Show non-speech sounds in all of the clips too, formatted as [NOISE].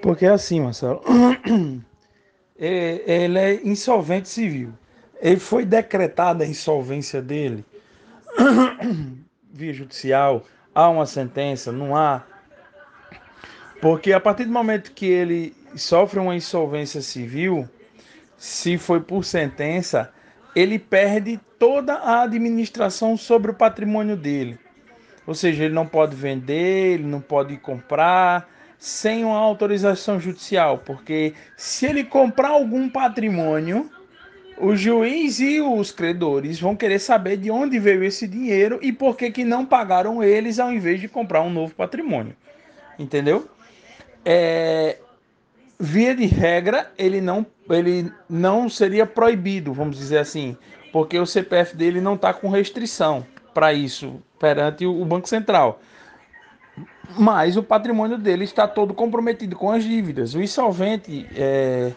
Porque assim, Marcelo, [CLEARS THROAT] é- ele é insolvente civil. Ele foi decretada a insolvência dele [CLEARS THROAT] via judicial, há uma sentença, não há. Porque a partir do momento que ele sofre uma insolvência civil, se foi por sentença, ele perde toda a administração sobre o patrimônio dele. Ou seja, ele não pode vender, ele não pode comprar sem uma autorização judicial, porque se ele comprar algum patrimônio, o juiz e os credores vão querer saber de onde veio esse dinheiro e por que, que não pagaram eles ao invés de comprar um novo patrimônio. Entendeu? É, via de regra, ele não, ele não seria proibido, vamos dizer assim, porque o CPF dele não está com restrição para isso perante o Banco Central. Mas o patrimônio dele está todo comprometido com as dívidas. O insolvente, é,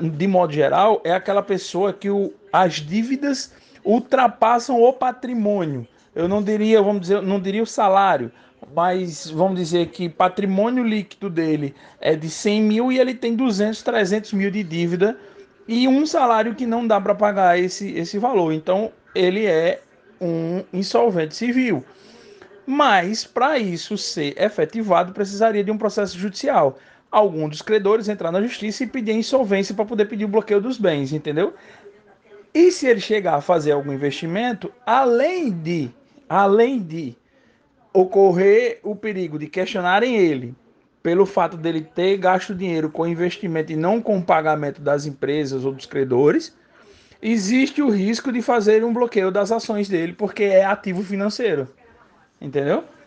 de modo geral, é aquela pessoa que o, as dívidas ultrapassam o patrimônio. Eu não diria, vamos dizer, não diria o salário, mas vamos dizer que patrimônio líquido dele é de 100 mil e ele tem 200, 300 mil de dívida e um salário que não dá para pagar esse, esse valor. Então, ele é um insolvente civil. Mas, para isso ser efetivado, precisaria de um processo judicial. Algum dos credores entrar na justiça e pedir insolvência para poder pedir o bloqueio dos bens, entendeu? E se ele chegar a fazer algum investimento, além de, além de ocorrer o perigo de questionarem ele pelo fato dele ter gasto dinheiro com investimento e não com pagamento das empresas ou dos credores, existe o risco de fazer um bloqueio das ações dele porque é ativo financeiro. Entendeu?